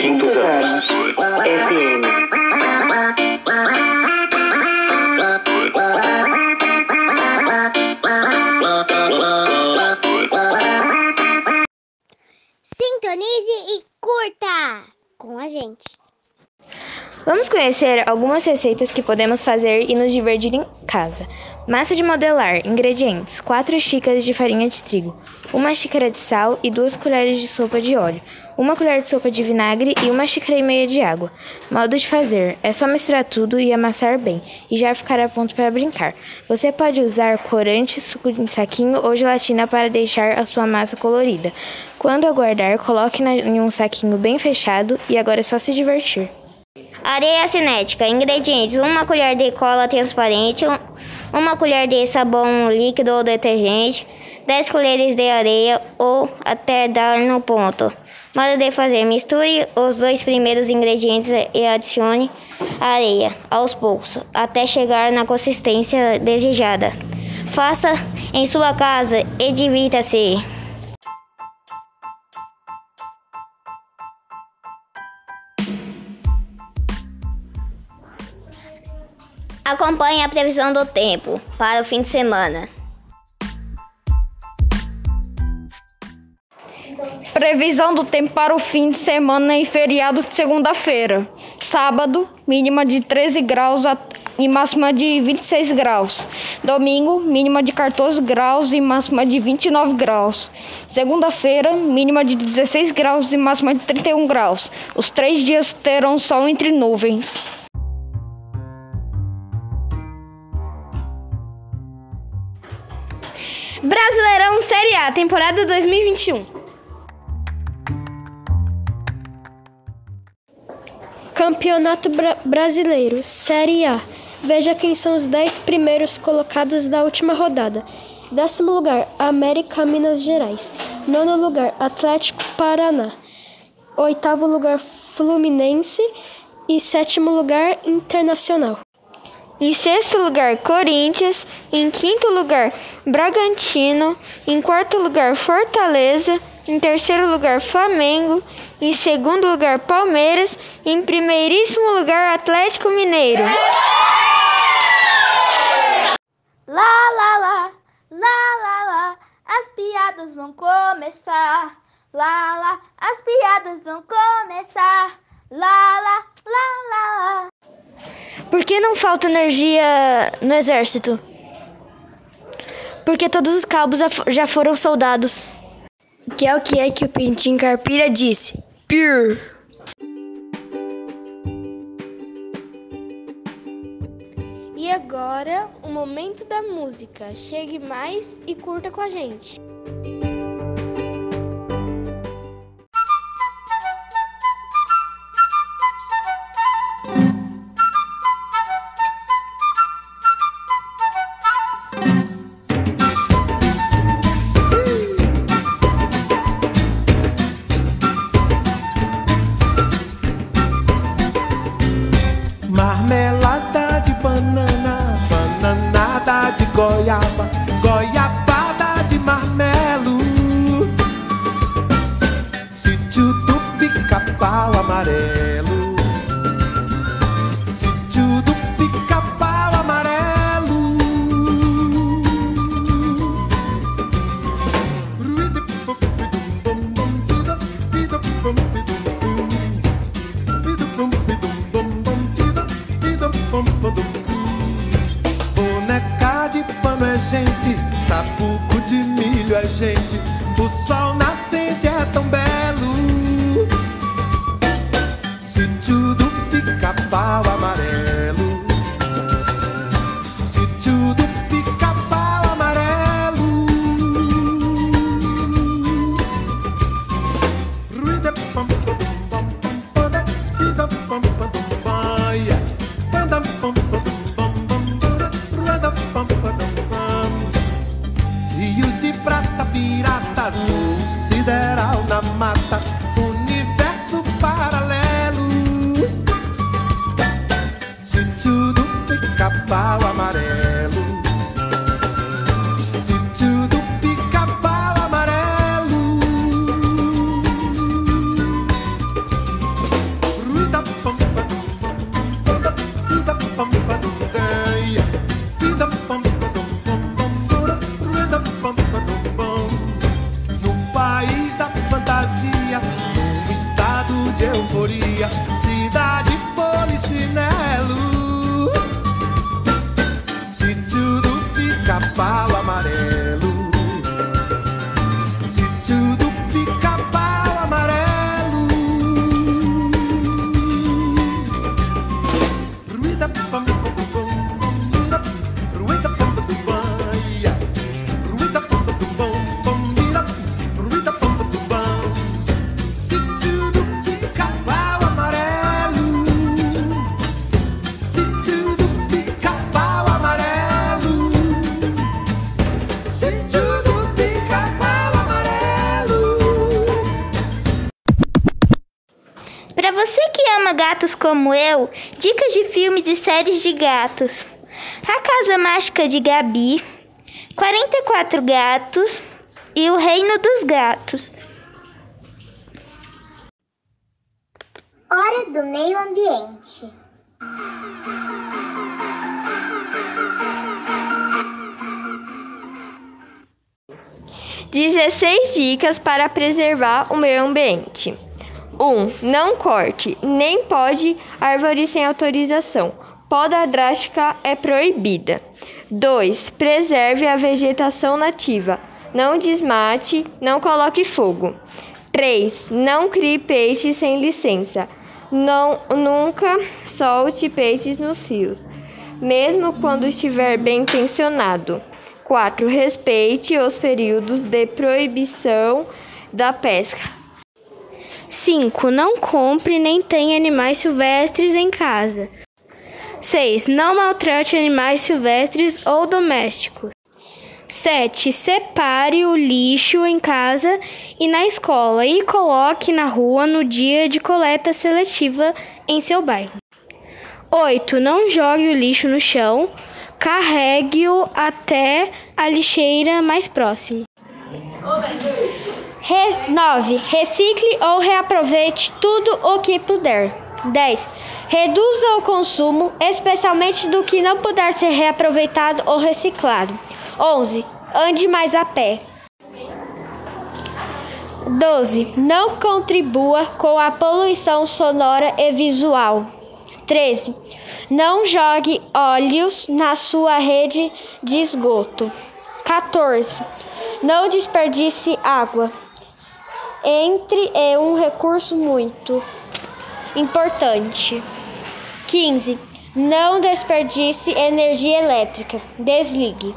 Quintos anos. FM. Vamos conhecer algumas receitas que podemos fazer e nos divertir em casa. Massa de modelar. Ingredientes: 4 xícaras de farinha de trigo, 1 xícara de sal e 2 colheres de sopa de óleo, 1 colher de sopa de vinagre e 1 xícara e meia de água. Modo de fazer: é só misturar tudo e amassar bem, e já ficará pronto para brincar. Você pode usar corante, suco em saquinho ou gelatina para deixar a sua massa colorida. Quando aguardar, coloque em um saquinho bem fechado e agora é só se divertir. Areia cinética. Ingredientes: uma colher de cola transparente, uma colher de sabão líquido ou detergente, 10 colheres de areia ou até dar no ponto. Modo de fazer: misture os dois primeiros ingredientes e adicione areia aos poucos até chegar na consistência desejada. Faça em sua casa e divirta-se. Acompanhe a previsão do tempo para o fim de semana. Previsão do tempo para o fim de semana e feriado de segunda-feira. Sábado, mínima de 13 graus e máxima de 26 graus. Domingo, mínima de 14 graus e máxima de 29 graus. Segunda-feira, mínima de 16 graus e máxima de 31 graus. Os três dias terão sol entre nuvens. Brasileirão Série A, temporada 2021. Campeonato Bra Brasileiro, Série A. Veja quem são os 10 primeiros colocados da última rodada. Décimo lugar, América Minas Gerais. Nono lugar, Atlético Paraná. Oitavo lugar, Fluminense. E sétimo lugar, Internacional. Em sexto lugar, Corinthians. Em quinto lugar, Bragantino. Em quarto lugar, Fortaleza. Em terceiro lugar, Flamengo. Em segundo lugar, Palmeiras. Em primeiríssimo lugar, Atlético Mineiro. Lá, lá, lá, lá, lá, lá, as piadas vão começar. Lá, lá, as piadas vão começar. Lá, lá, lá, lá. Por que não falta energia no exército? Porque todos os cabos já foram soldados. Que é o que é que o Pintinho Carpira disse? Pure. E agora, o momento da música. Chegue mais e curta com a gente. de milho é gente. O sol como eu, dicas de filmes e séries de gatos. A Casa Mágica de Gabi, 44 Gatos e O Reino dos Gatos. Hora do meio ambiente. Dezesseis dicas para preservar o meio ambiente. 1. Um, não corte, nem pode árvores sem autorização. Poda drástica é proibida. 2. Preserve a vegetação nativa. Não desmate, não coloque fogo. 3. Não crie peixes sem licença. Não, nunca solte peixes nos rios, mesmo quando estiver bem intencionado. 4. Respeite os períodos de proibição da pesca. 5. Não compre nem tenha animais silvestres em casa. 6. Não maltrate animais silvestres ou domésticos. 7. Separe o lixo em casa e na escola e coloque na rua no dia de coleta seletiva em seu bairro. 8. Não jogue o lixo no chão, carregue-o até a lixeira mais próxima. 9. Recicle ou reaproveite tudo o que puder. 10. Reduza o consumo, especialmente do que não puder ser reaproveitado ou reciclado. 11. Ande mais a pé. 12. Não contribua com a poluição sonora e visual. 13. Não jogue óleos na sua rede de esgoto. 14. Não desperdice água. Entre é um recurso muito importante. 15. Não desperdice energia elétrica. Desligue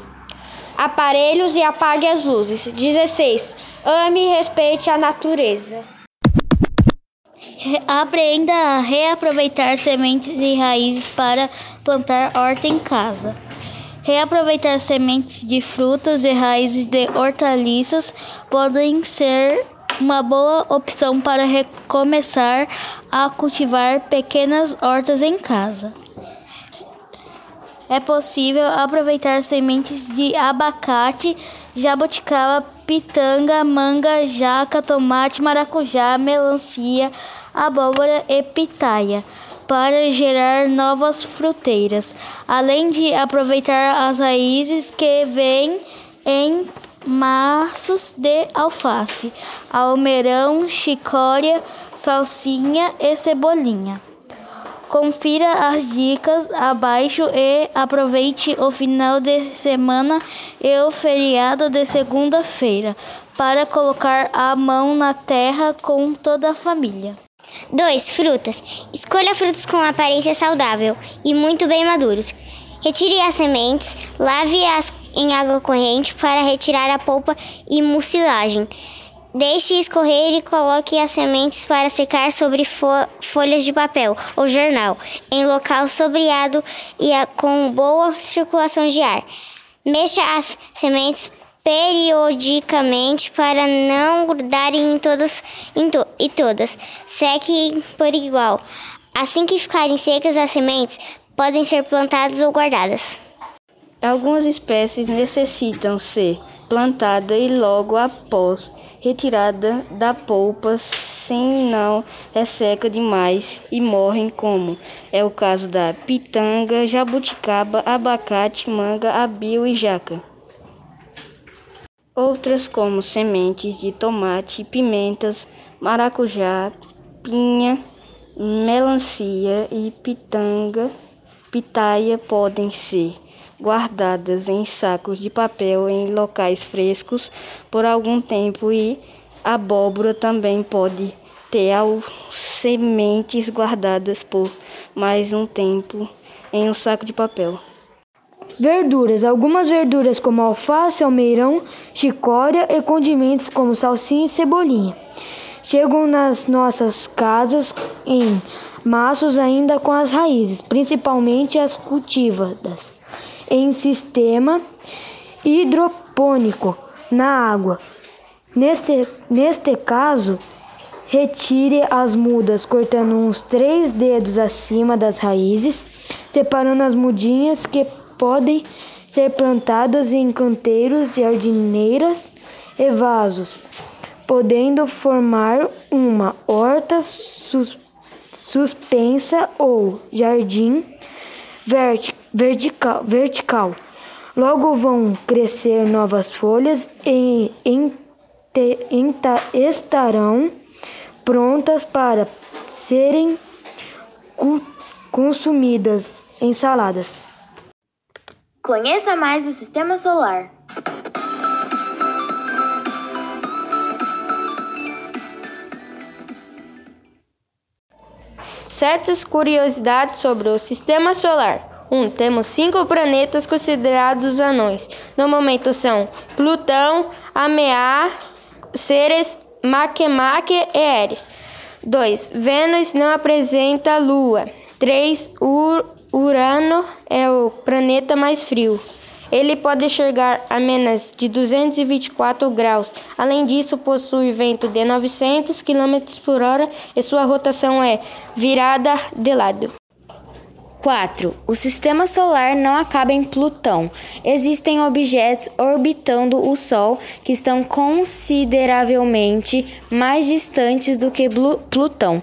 aparelhos e apague as luzes. 16. Ame e respeite a natureza. Aprenda a reaproveitar sementes e raízes para plantar horta em casa. Reaproveitar sementes de frutas e raízes de hortaliças podem ser uma boa opção para recomeçar a cultivar pequenas hortas em casa. É possível aproveitar sementes de abacate, jabuticaba, pitanga, manga, jaca, tomate, maracujá, melancia, abóbora e pitaia para gerar novas fruteiras, além de aproveitar as raízes que vêm em maços de alface, almeirão, chicória, salsinha e cebolinha. Confira as dicas abaixo e aproveite o final de semana e o feriado de segunda-feira para colocar a mão na terra com toda a família. 2. Frutas. Escolha frutos com aparência saudável e muito bem maduros. Retire as sementes, lave-as em água corrente para retirar a polpa e mucilagem. Deixe escorrer e coloque as sementes para secar sobre fo folhas de papel ou jornal, em local sombreado e com boa circulação de ar. Mexa as sementes periodicamente para não grudarem em todas em to e todas. Seque por igual. Assim que ficarem secas as sementes, podem ser plantadas ou guardadas. Algumas espécies necessitam ser plantadas e logo após retirada da polpa, senão resseca demais e morrem, como é o caso da pitanga, jabuticaba, abacate, manga, abio e jaca. Outras, como sementes de tomate, pimentas, maracujá, pinha, melancia e pitanga, pitaia podem ser guardadas em sacos de papel em locais frescos por algum tempo e abóbora também pode ter sementes guardadas por mais um tempo em um saco de papel. Verduras. Algumas verduras como alface, almeirão, chicória e condimentos como salsinha e cebolinha. Chegam nas nossas casas em maços ainda com as raízes, principalmente as cultivadas em sistema hidropônico na água. Neste, neste caso, retire as mudas cortando uns três dedos acima das raízes, separando as mudinhas que podem ser plantadas em canteiros, jardineiras e vasos, podendo formar uma horta sus suspensa ou jardim verti vertical, vertical. Logo vão crescer novas folhas e estarão prontas para serem consumidas em saladas. Conheça mais o sistema solar. Certas curiosidades sobre o sistema solar. 1. Um, temos cinco planetas considerados anões. No momento são Plutão, Amea, Ceres, Makemake e Eris. 2. Vênus não apresenta Lua. 3. Ur Urano é o planeta mais frio. Ele pode chegar a menos de 224 graus. Além disso, possui vento de 900 km por hora e sua rotação é virada de lado. 4. O sistema solar não acaba em Plutão. Existem objetos orbitando o Sol que estão consideravelmente mais distantes do que Plutão,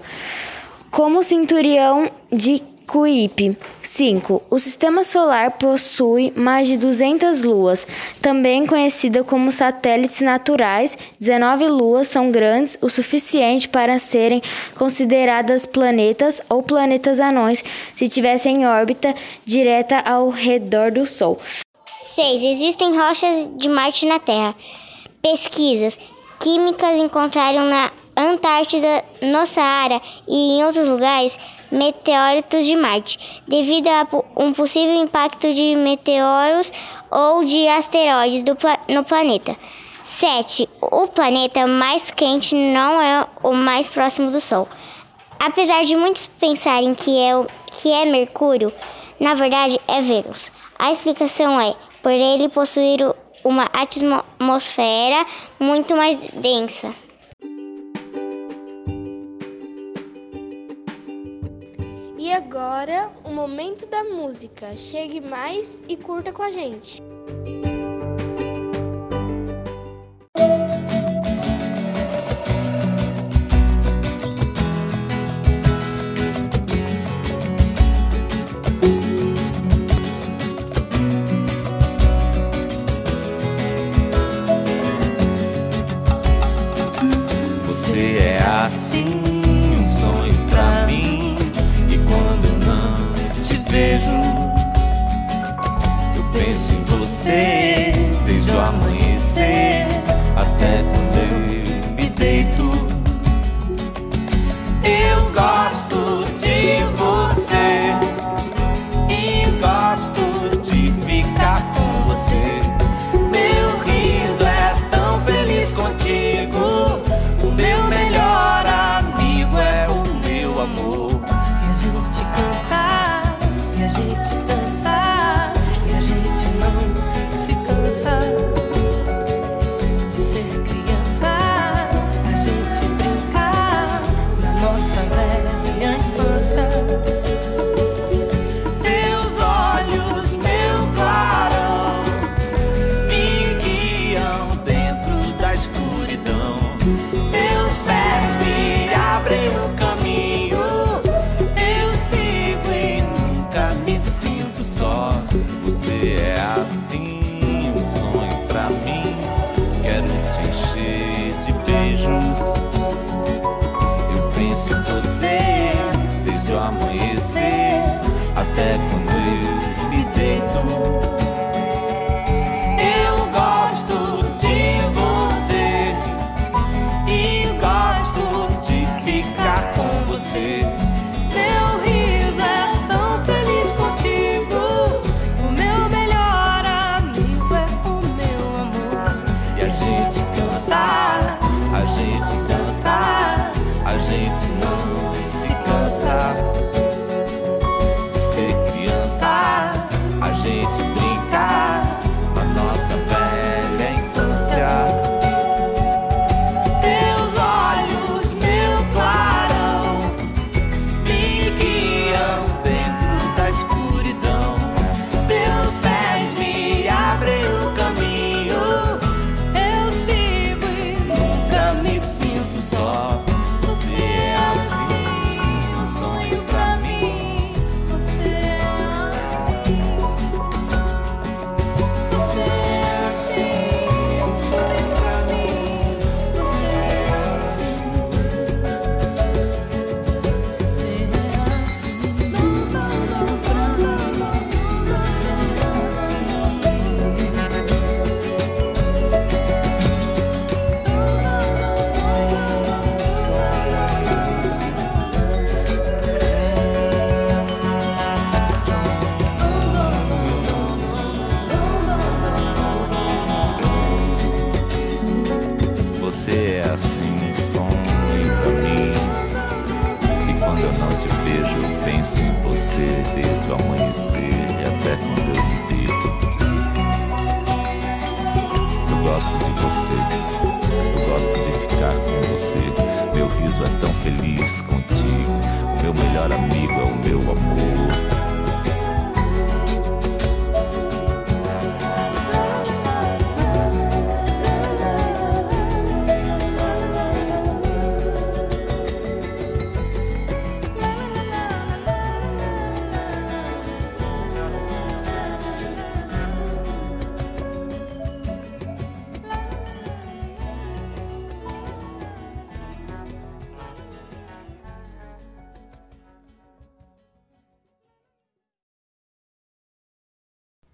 como o cinturão de Kuiper. 5. O sistema solar possui mais de 200 luas, também conhecida como satélites naturais. 19 luas são grandes o suficiente para serem consideradas planetas ou planetas anões se tivessem em órbita direta ao redor do Sol. 6. Existem rochas de Marte na Terra. Pesquisas químicas encontraram na Antártida, no Saara e em outros lugares meteoritos de Marte, devido a um possível impacto de meteoros ou de asteroides no planeta. 7. O planeta mais quente não é o mais próximo do Sol. Apesar de muitos pensarem que é, que é Mercúrio, na verdade é Vênus. A explicação é por ele possuir uma atmosfera muito mais densa. E agora, o momento da música. Chegue mais e curta com a gente. Feliz contigo. O meu melhor amigo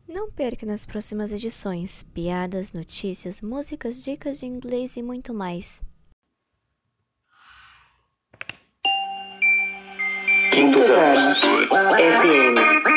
Não perca nas próximas edições piadas, notícias, músicas, dicas de inglês e muito mais. Quintos anos. FM.